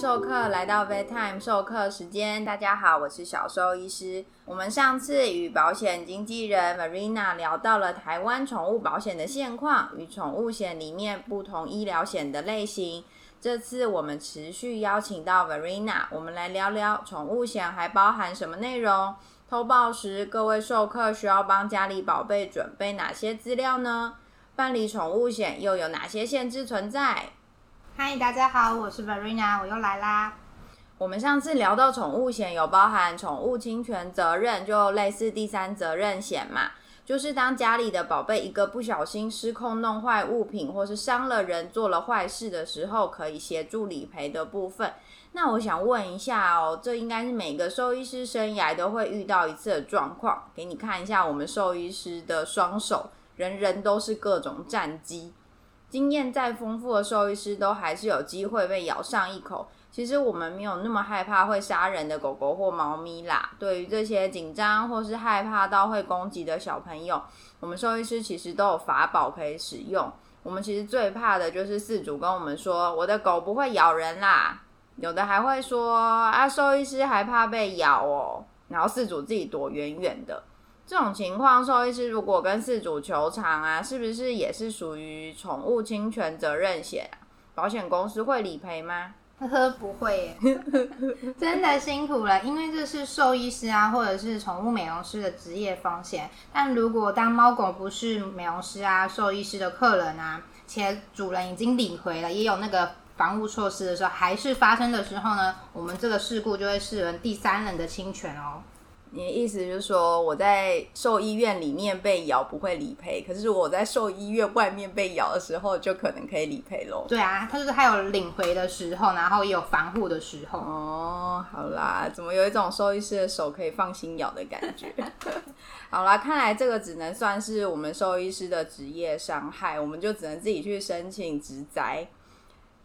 授课来到 Vet Time 授课时间，大家好，我是小兽医师。我们上次与保险经纪人 Marina 聊到了台湾宠物保险的现况与宠物险里面不同医疗险的类型。这次我们持续邀请到 Marina，我们来聊聊宠物险还包含什么内容。投保时，各位授课需要帮家里宝贝准备哪些资料呢？办理宠物险又有哪些限制存在？嗨，大家好，我是 Verena，我又来啦。我们上次聊到宠物险有包含宠物侵权责任，就类似第三责任险嘛，就是当家里的宝贝一个不小心失控弄坏物品，或是伤了人、做了坏事的时候，可以协助理赔的部分。那我想问一下哦，这应该是每个兽医师生涯都会遇到一次的状况。给你看一下我们兽医师的双手，人人都是各种战机。经验再丰富的兽医师，都还是有机会被咬上一口。其实我们没有那么害怕会杀人的狗狗或猫咪啦。对于这些紧张或是害怕到会攻击的小朋友，我们兽医师其实都有法宝可以使用。我们其实最怕的就是饲主跟我们说：“我的狗不会咬人啦。”有的还会说：“啊，兽医师还怕被咬哦。”然后饲主自己躲远远的。这种情况，兽医师如果跟饲主求偿啊，是不是也是属于宠物侵权责任险？保险公司会理赔吗？呵呵，不会，真的辛苦了，因为这是兽医师啊，或者是宠物美容师的职业风险。但如果当猫狗不是美容师啊、兽医师的客人啊，且主人已经领回了，也有那个防护措施的时候，还是发生的时候呢，我们这个事故就会视为第三人的侵权哦。你的意思就是说，我在兽医院里面被咬不会理赔，可是我在兽医院外面被咬的时候，就可能可以理赔喽。对啊，它就是还有领回的时候，然后也有防护的时候。哦，好啦，怎么有一种兽医师的手可以放心咬的感觉？好啦，看来这个只能算是我们兽医师的职业伤害，我们就只能自己去申请职灾。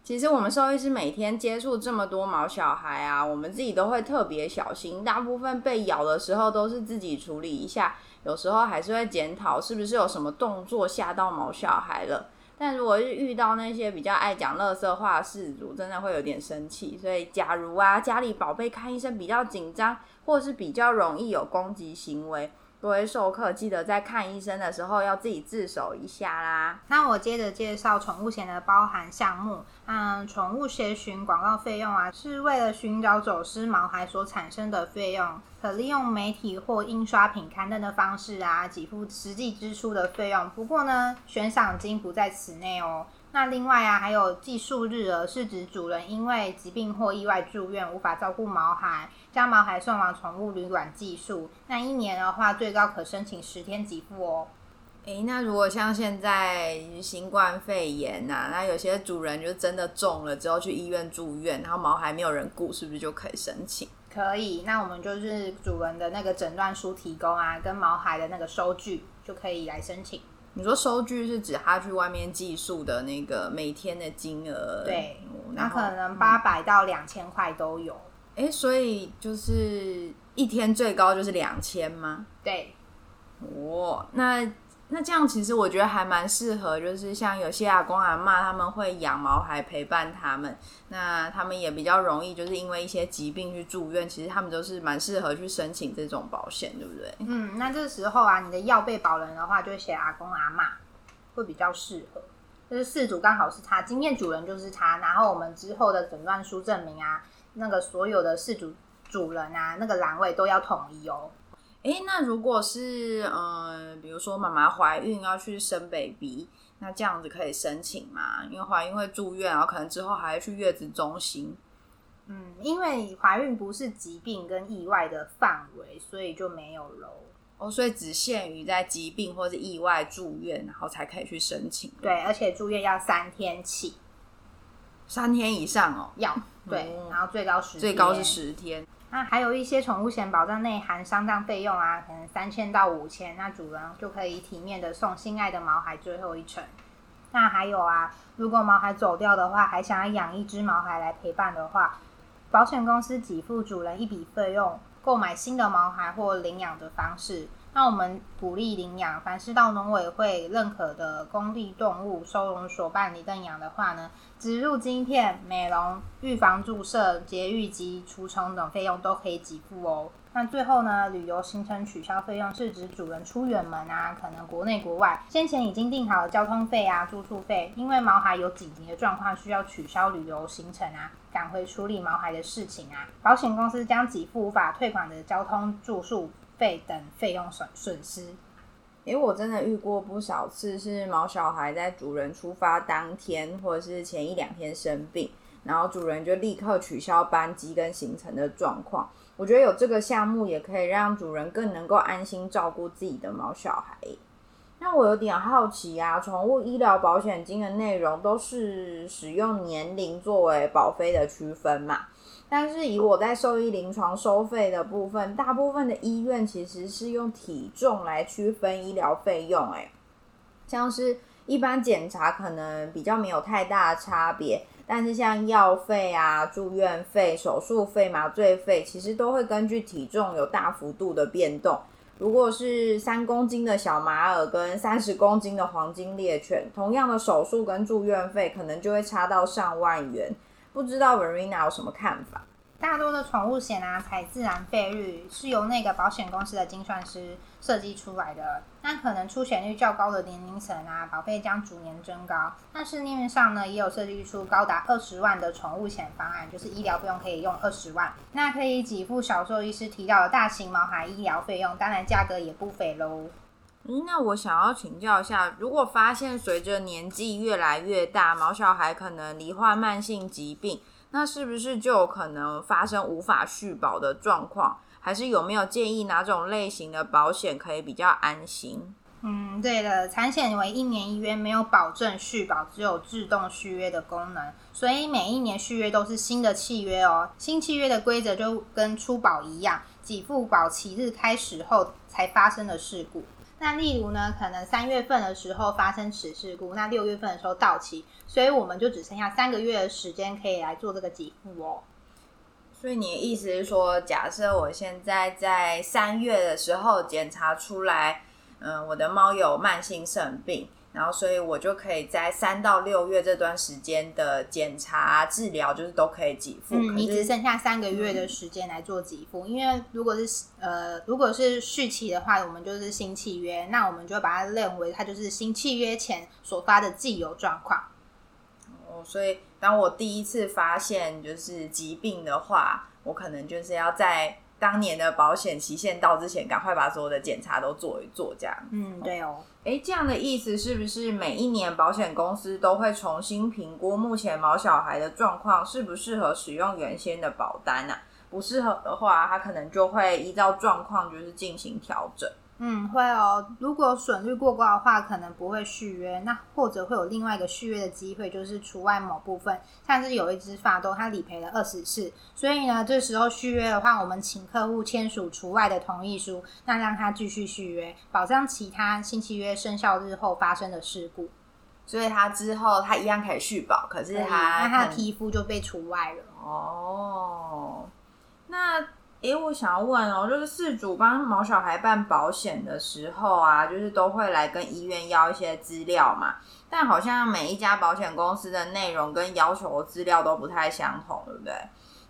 其实我们兽医师每天接触这么多毛小孩啊，我们自己都会特别小心。大部分被咬的时候都是自己处理一下，有时候还是会检讨是不是有什么动作吓到毛小孩了。但如果是遇到那些比较爱讲乐色话的事主，真的会有点生气。所以，假如啊家里宝贝看医生比较紧张，或是比较容易有攻击行为。各位授课记得在看医生的时候要自己自首一下啦。那我接着介绍宠物险的包含项目。嗯，宠物协寻广告费用啊，是为了寻找走失毛孩所产生的费用，可利用媒体或印刷品刊登的方式啊，给付实际支出的费用。不过呢，悬赏金不在此内哦。那另外啊，还有寄宿日额，是指主人因为疾病或意外住院，无法照顾毛孩，将毛孩送往宠物旅馆寄宿。那一年的话，最高可申请十天给付哦。诶，那如果像现在新冠肺炎呐，那有些主人就真的中了之后去医院住院，然后毛孩没有人顾，是不是就可以申请？可以，那我们就是主人的那个诊断书提供啊，跟毛孩的那个收据就可以来申请。你说收据是指他去外面寄宿的那个每天的金额？对，那可能八百到两千块都有。哎，所以就是一天最高就是两千吗？对。哦，那。那这样其实我觉得还蛮适合，就是像有些阿公阿妈他们会养毛孩陪伴他们，那他们也比较容易就是因为一些疾病去住院，其实他们都是蛮适合去申请这种保险，对不对？嗯，那这时候啊，你的要被保人的话，就写阿公阿妈会比较适合，就是事主刚好是他，经验主人就是他，然后我们之后的诊断书证明啊，那个所有的事主主人啊，那个栏位都要统一哦。哎，那如果是呃，比如说妈妈怀孕要去生 baby，那这样子可以申请吗？因为怀孕会住院，然后可能之后还要去月子中心。嗯，因为怀孕不是疾病跟意外的范围，所以就没有喽。哦，所以只限于在疾病或者意外住院，然后才可以去申请。对，而且住院要三天起，三天以上哦，要对，然后最高十，最高是十天。那还有一些宠物险保障内含丧葬费用啊，可能三千到五千，那主人就可以体面的送心爱的毛孩最后一程。那还有啊，如果毛孩走掉的话，还想要养一只毛孩来陪伴的话，保险公司给付主人一笔费用，购买新的毛孩或领养的方式。那我们鼓励领养，凡是到农委会认可的公立动物收容所办理认养的话呢，植入晶片、美容、预防注射、节育及除虫等费用都可以给付哦。那最后呢，旅游行程取消费用是指主人出远门啊，可能国内国外，先前已经订好了交通费啊、住宿费，因为毛孩有紧急的状况需要取消旅游行程啊，赶回处理毛孩的事情啊，保险公司将给付无法退款的交通、住宿费等费用损损失。诶，我真的遇过不少次是毛小孩在主人出发当天或者是前一两天生病，然后主人就立刻取消班机跟行程的状况。我觉得有这个项目也可以让主人更能够安心照顾自己的毛小孩。那我有点好奇啊，宠物医疗保险金的内容都是使用年龄作为保费的区分嘛？但是以我在兽医临床收费的部分，大部分的医院其实是用体重来区分医疗费用，诶，像是一般检查可能比较没有太大差别。但是像药费啊、住院费、手术费、麻醉费，其实都会根据体重有大幅度的变动。如果是三公斤的小马尔跟三十公斤的黄金猎犬，同样的手术跟住院费，可能就会差到上万元。不知道 Verena 有什么看法？大多的宠物险啊，采自然费率是由那个保险公司的精算师设计出来的。那可能出险率较高的年龄层啊，保费将逐年增高。但市面上呢，也有设计出高达二十万的宠物险方案，就是医疗费用可以用二十万，那可以给付小兽医师提到的大型毛孩医疗费用，当然价格也不菲喽。嗯，那我想要请教一下，如果发现随着年纪越来越大，毛小孩可能罹患慢性疾病。那是不是就有可能发生无法续保的状况？还是有没有建议哪种类型的保险可以比较安心？嗯，对的，产险为一年一约，没有保证续保，只有自动续约的功能，所以每一年续约都是新的契约哦。新契约的规则就跟出保一样，给付保期日开始后才发生的事故。那例如呢，可能三月份的时候发生此事故，那六月份的时候到期，所以我们就只剩下三个月的时间可以来做这个给付哦。所以你的意思是说，假设我现在在三月的时候检查出来，嗯，我的猫有慢性肾病。然后，所以我就可以在三到六月这段时间的检查、治疗，就是都可以给付。嗯，你只剩下三个月的时间来做给付，因为如果是呃，如果是续期的话，我们就是新契约，那我们就把它认为它就是新契约前所发的既有状况。哦，所以当我第一次发现就是疾病的话，我可能就是要在。当年的保险期限到之前，赶快把所有的检查都做一做，这样。嗯，对哦。哎，这样的意思是不是每一年保险公司都会重新评估目前毛小孩的状况适不适合使用原先的保单呢？不适合的话，他可能就会依照状况就是进行调整。嗯，会哦。如果损率过高的话，可能不会续约。那或者会有另外一个续约的机会，就是除外某部分。像是有一只法斗，它理赔了二十次，所以呢，这时候续约的话，我们请客户签署除外的同意书，那让他继续续约，保障其他新契约生效日后发生的事故。所以他之后他一样可以续保，可是他那他的皮肤就被除外了。哦，那。诶，我想要问哦，就是事主帮毛小孩办保险的时候啊，就是都会来跟医院要一些资料嘛。但好像每一家保险公司的内容跟要求的资料都不太相同，对不对？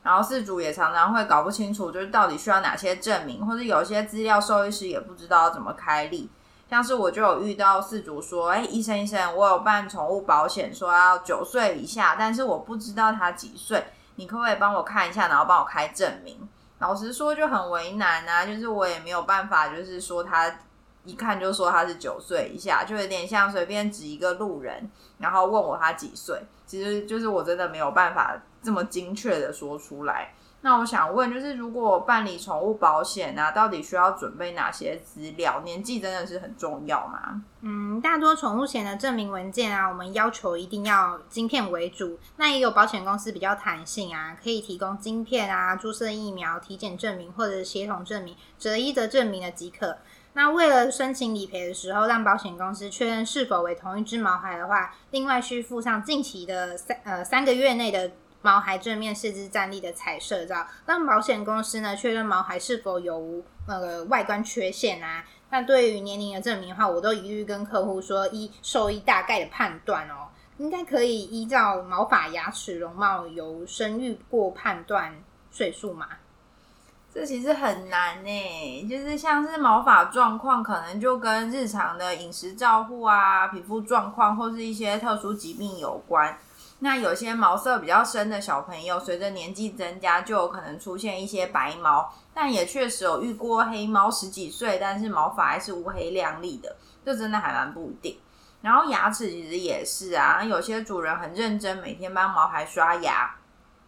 然后事主也常常会搞不清楚，就是到底需要哪些证明，或者有些资料兽医师也不知道怎么开立。像是我就有遇到事主说，哎，医生医生，我有办宠物保险，说要九岁以下，但是我不知道他几岁，你可不可以帮我看一下，然后帮我开证明？老实说就很为难啊，就是我也没有办法，就是说他一看就说他是九岁以下，就有点像随便指一个路人，然后问我他几岁，其实就是我真的没有办法这么精确的说出来。那我想问，就是如果办理宠物保险啊，到底需要准备哪些资料？年纪真的是很重要吗？嗯，大多宠物险的证明文件啊，我们要求一定要晶片为主。那也有保险公司比较弹性啊，可以提供晶片啊、注射疫苗、体检证明或者协同证明、择一的证明的即可。那为了申请理赔的时候，让保险公司确认是否为同一只毛孩的话，另外需附上近期的三呃三个月内的。毛孩正面四肢站立的彩色照，让保险公司呢确认毛孩是否有那个外观缺陷啊。那对于年龄的证明的话，我都一律跟客户说，依兽医大概的判断哦，应该可以依照毛发、牙齿、容貌由生育过判断岁数嘛。这其实很难呢，就是像是毛发状况，可能就跟日常的饮食照护啊、皮肤状况或是一些特殊疾病有关。那有些毛色比较深的小朋友，随着年纪增加，就有可能出现一些白毛。但也确实有遇过黑猫十几岁，但是毛发还是乌黑亮丽的，这真的还蛮不一定。然后牙齿其实也是啊，有些主人很认真，每天帮毛孩刷牙。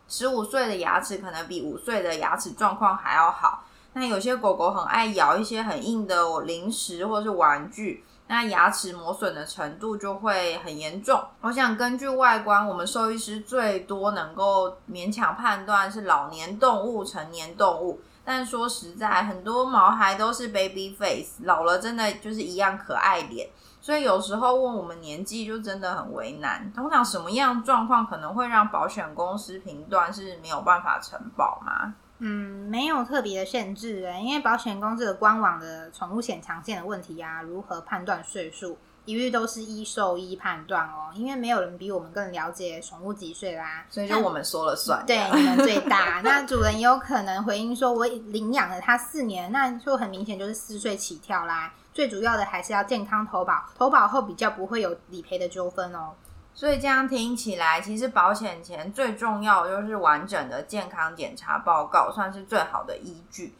十五岁的牙齿可能比五岁的牙齿状况还要好。那有些狗狗很爱咬一些很硬的零食或是玩具，那牙齿磨损的程度就会很严重。我想根据外观，我们兽医师最多能够勉强判断是老年动物、成年动物。但说实在，很多毛孩都是 baby face，老了真的就是一样可爱脸。所以有时候问我们年纪就真的很为难。通常什么样状况可能会让保险公司评断是没有办法承保吗？嗯，没有特别的限制诶，因为保险公司的官网的宠物险常见的问题啊，如何判断岁数，一律都是依兽医判断哦。因为没有人比我们更了解宠物几岁啦，所以就我们说了算。对，你们最大。那主人也有可能回应说，我领养了它四年，那就很明显就是四岁起跳啦。最主要的还是要健康投保，投保后比较不会有理赔的纠纷哦。所以这样听起来，其实保险前最重要的就是完整的健康检查报告，算是最好的依据。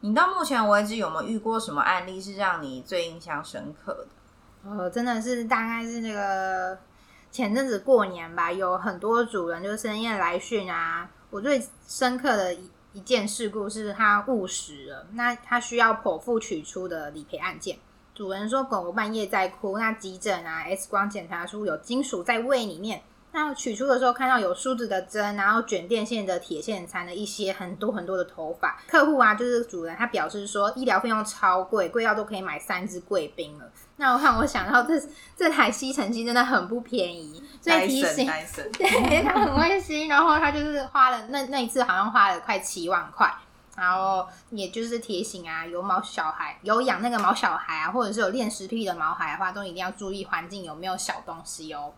你到目前为止有没有遇过什么案例是让你最印象深刻的？呃，真的是大概是那个前阵子过年吧，有很多主人就深夜来讯啊。我最深刻的一。一件事故是他误食了，那他需要剖腹取出的理赔案件。主人说狗狗半夜在哭，那急诊啊 X 光检查出有金属在胃里面。那取出的时候看到有梳子的针，然后卷电线的铁线缠了一些很多很多的头发。客户啊，就是主人，他表示说医疗费用超贵，贵到都可以买三只贵宾了。那我让我想到这这台吸尘器真的很不便宜，所以提醒，对，他很温馨，然后他就是花了那那一次好像花了快七万块，然后也就是提醒啊，有毛小孩有养那个毛小孩啊，或者是有练食癖的毛孩的话，都一定要注意环境有没有小东西哦。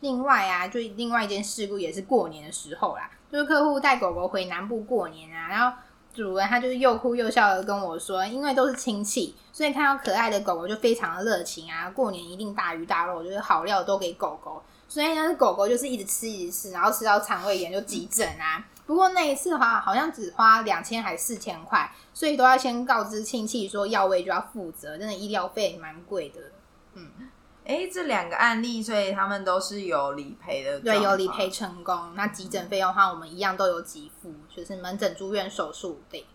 另外啊，就另外一件事故也是过年的时候啦，就是客户带狗狗回南部过年啊，然后。主人他就是又哭又笑的跟我说，因为都是亲戚，所以看到可爱的狗狗就非常的热情啊。过年一定大鱼大肉，就是好料都给狗狗，所以呢，狗狗就是一直吃一直吃，然后吃到肠胃炎就急诊啊。不过那一次的话，好像只花两千还四千块，所以都要先告知亲戚说药味就要负责，真的医疗费蛮贵的。嗯。哎，这两个案例，所以他们都是有理赔的，对，有理赔成功。那急诊费用的话，我们一样都有给付，就是门诊、住院、手术费。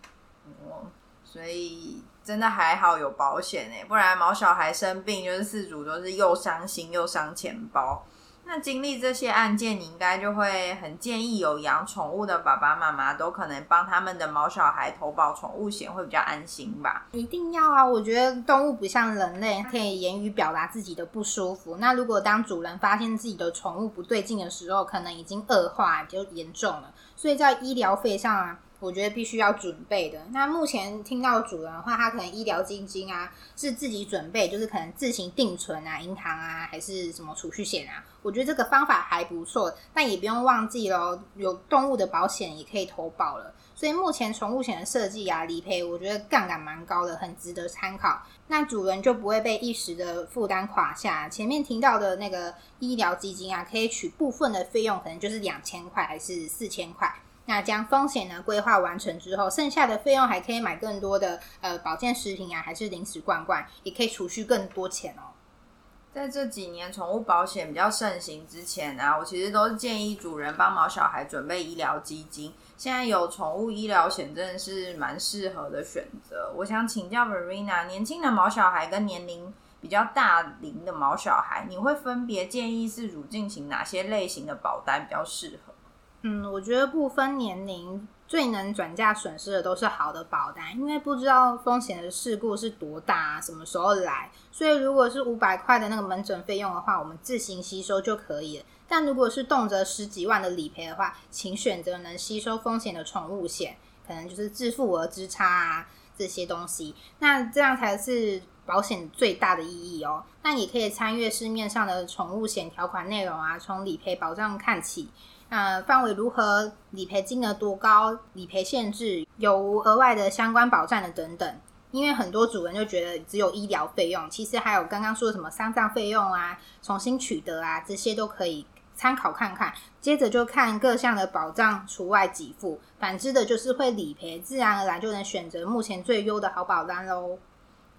哦，所以真的还好有保险哎，不然毛小孩生病，就是四主都是又伤心又伤钱包。那经历这些案件，你应该就会很建议有养宠物的爸爸妈妈都可能帮他们的毛小孩投保宠物险，会比较安心吧？一定要啊！我觉得动物不像人类，可以言语表达自己的不舒服。那如果当主人发现自己的宠物不对劲的时候，可能已经恶化就严重了。所以在医疗费上啊。我觉得必须要准备的。那目前听到主人的话，他可能医疗基金啊是自己准备，就是可能自行定存啊，银行啊还是什么储蓄险啊。我觉得这个方法还不错，但也不用忘记喽，有动物的保险也可以投保了。所以目前宠物险的设计啊，理赔我觉得杠杆蛮高的，很值得参考。那主人就不会被一时的负担垮下。前面听到的那个医疗基金啊，可以取部分的费用，可能就是两千块还是四千块。那将风险呢规划完成之后，剩下的费用还可以买更多的呃保健食品啊，还是零食罐罐，也可以储蓄更多钱哦。在这几年宠物保险比较盛行之前啊，我其实都是建议主人帮毛小孩准备医疗基金。现在有宠物医疗险，真的是蛮适合的选择。我想请教 Marina，年轻的毛小孩跟年龄比较大龄的毛小孩，你会分别建议饲主进行哪些类型的保单比较适合？嗯，我觉得不分年龄，最能转嫁损失的都是好的保单，因为不知道风险的事故是多大，什么时候来，所以如果是五百块的那个门诊费用的话，我们自行吸收就可以了。但如果是动辄十几万的理赔的话，请选择能吸收风险的宠物险，可能就是自付额之差啊。这些东西，那这样才是保险最大的意义哦。那你可以参阅市面上的宠物险条款内容啊，从理赔保障看起，呃，范围如何，理赔金额多高，理赔限制，有无额外的相关保障的等等。因为很多主人就觉得只有医疗费用，其实还有刚刚说的什么丧葬费用啊、重新取得啊，这些都可以参考看看。接着就看各项的保障除外给付，反之的就是会理赔，自然而然就能选择目前最优的好保单喽。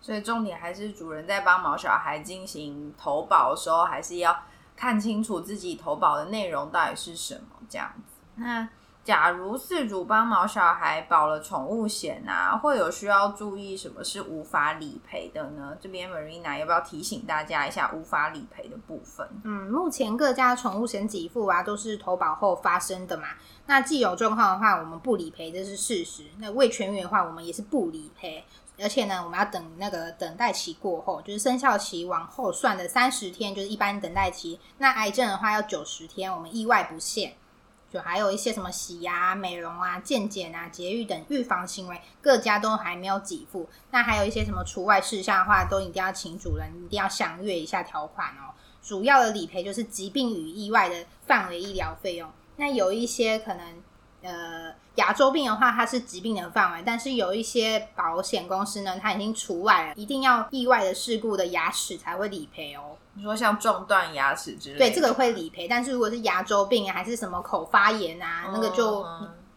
所以重点还是主人在帮毛小孩进行投保的时候，还是要看清楚自己投保的内容到底是什么这样子。那假如饲主帮毛小孩保了宠物险啊，会有需要注意什么是无法理赔的呢？这边 Marina 要不要提醒大家一下无法理赔的部分？嗯，目前各家宠物险给付啊，都是投保后发生的嘛。那既有状况的话，我们不理赔这是事实。那未痊愈的话，我们也是不理赔。而且呢，我们要等那个等待期过后，就是生效期往后算的三十天，就是一般等待期。那癌症的话要九十天，我们意外不限。就还有一些什么洗牙、美容啊、健检啊、节育等预防行为，各家都还没有给付。那还有一些什么除外事项的话，都一定要请主人一定要详阅一下条款哦。主要的理赔就是疾病与意外的范围医疗费用。那有一些可能。呃，牙周病的话，它是疾病的范围，但是有一些保险公司呢，它已经除外了，一定要意外的事故的牙齿才会理赔哦。你说像撞断牙齿之类，对，这个会理赔，但是如果是牙周病还是什么口发炎啊，那个就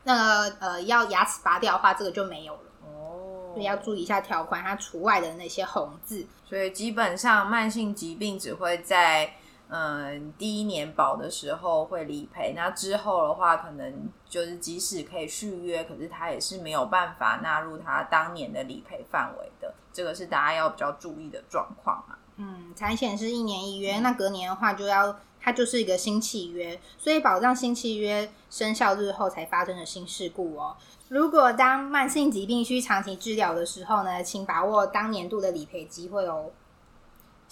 那个呃要牙齿拔掉的话，这个就没有了哦。所以要注意一下条款，它除外的那些红字。所以基本上慢性疾病只会在。嗯，第一年保的时候会理赔，那之后的话，可能就是即使可以续约，可是他也是没有办法纳入他当年的理赔范围的，这个是大家要比较注意的状况啊。嗯，产险是一年一约，那隔年的话就要它就是一个新契约，所以保障新契约生效日后才发生的新事故哦。如果当慢性疾病需长期治疗的时候呢，请把握当年度的理赔机会哦。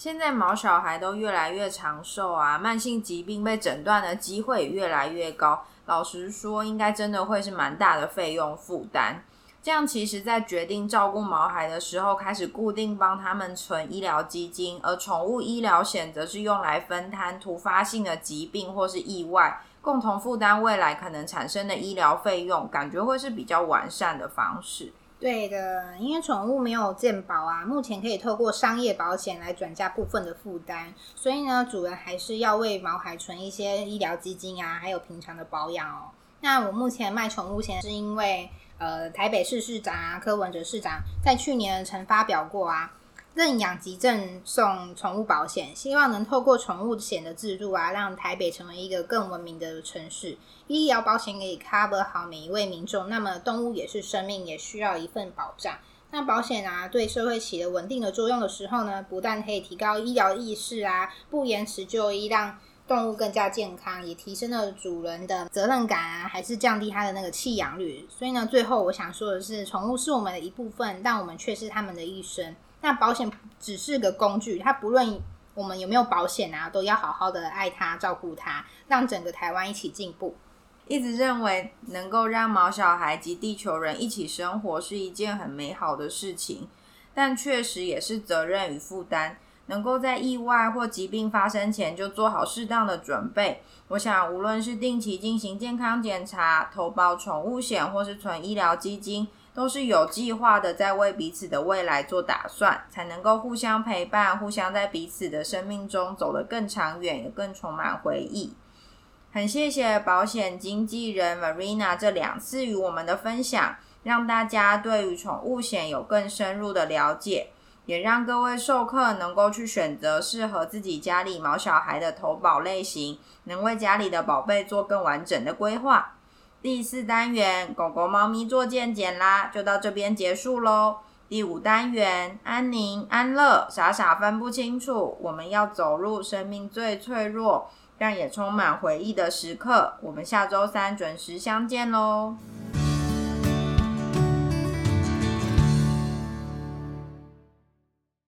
现在毛小孩都越来越长寿啊，慢性疾病被诊断的机会越来越高。老实说，应该真的会是蛮大的费用负担。这样其实，在决定照顾毛孩的时候，开始固定帮他们存医疗基金，而宠物医疗险则是用来分摊突发性的疾病或是意外，共同负担未来可能产生的医疗费用，感觉会是比较完善的方式。对的，因为宠物没有健保啊，目前可以透过商业保险来转嫁部分的负担，所以呢，主人还是要为毛孩存一些医疗基金啊，还有平常的保养哦。那我目前卖宠物险是因为，呃，台北市市长啊，柯文哲市长在去年曾发表过啊。认养及赠送宠物保险，希望能透过宠物险的制度啊，让台北成为一个更文明的城市。医疗保险可以 cover 好每一位民众，那么动物也是生命，也需要一份保障。那保险啊，对社会起了稳定的作用的时候呢，不但可以提高医疗意识啊，不延迟就医，让动物更加健康，也提升了主人的责任感啊，还是降低它的那个弃养率。所以呢，最后我想说的是，宠物是我们的一部分，但我们却是他们的一生。那保险只是个工具，它不论我们有没有保险啊，都要好好的爱它、照顾它，让整个台湾一起进步。一直认为能够让毛小孩及地球人一起生活是一件很美好的事情，但确实也是责任与负担。能够在意外或疾病发生前就做好适当的准备，我想无论是定期进行健康检查、投保宠物险，或是存医疗基金。都是有计划的，在为彼此的未来做打算，才能够互相陪伴，互相在彼此的生命中走得更长远，也更充满回忆。很谢谢保险经纪人 Marina 这两次与我们的分享，让大家对于宠物险有更深入的了解，也让各位授课能够去选择适合自己家里毛小孩的投保类型，能为家里的宝贝做更完整的规划。第四单元狗狗、猫咪做健检啦，就到这边结束喽。第五单元安宁、安乐，傻傻分不清楚。我们要走入生命最脆弱，但也充满回忆的时刻。我们下周三准时相见喽。